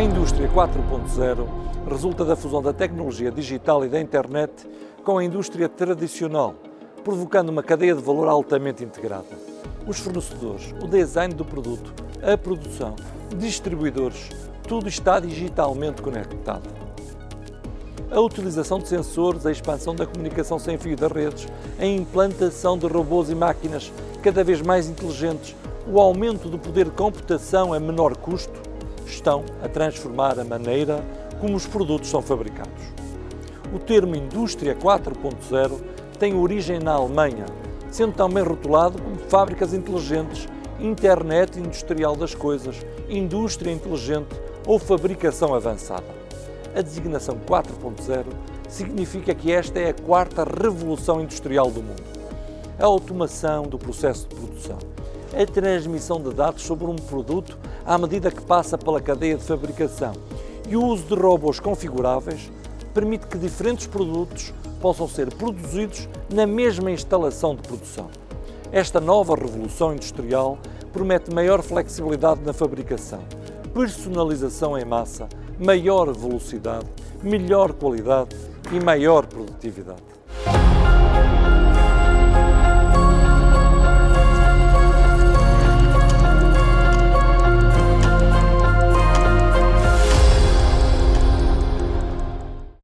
A indústria 4.0 resulta da fusão da tecnologia digital e da internet com a indústria tradicional, provocando uma cadeia de valor altamente integrada. Os fornecedores, o design do produto, a produção, distribuidores, tudo está digitalmente conectado. A utilização de sensores, a expansão da comunicação sem fio das redes, a implantação de robôs e máquinas cada vez mais inteligentes, o aumento do poder de computação a menor custo, estão a transformar a maneira como os produtos são fabricados. O termo Indústria 4.0 tem origem na Alemanha, sendo também rotulado como fábricas inteligentes, internet industrial das coisas, indústria inteligente ou fabricação avançada. A designação 4.0 significa que esta é a quarta revolução industrial do mundo. A automação do processo de produção, a transmissão de dados sobre um produto à medida que passa pela cadeia de fabricação e o uso de robôs configuráveis permite que diferentes produtos possam ser produzidos na mesma instalação de produção. Esta nova revolução industrial promete maior flexibilidade na fabricação, personalização em massa, maior velocidade, melhor qualidade e maior produtividade.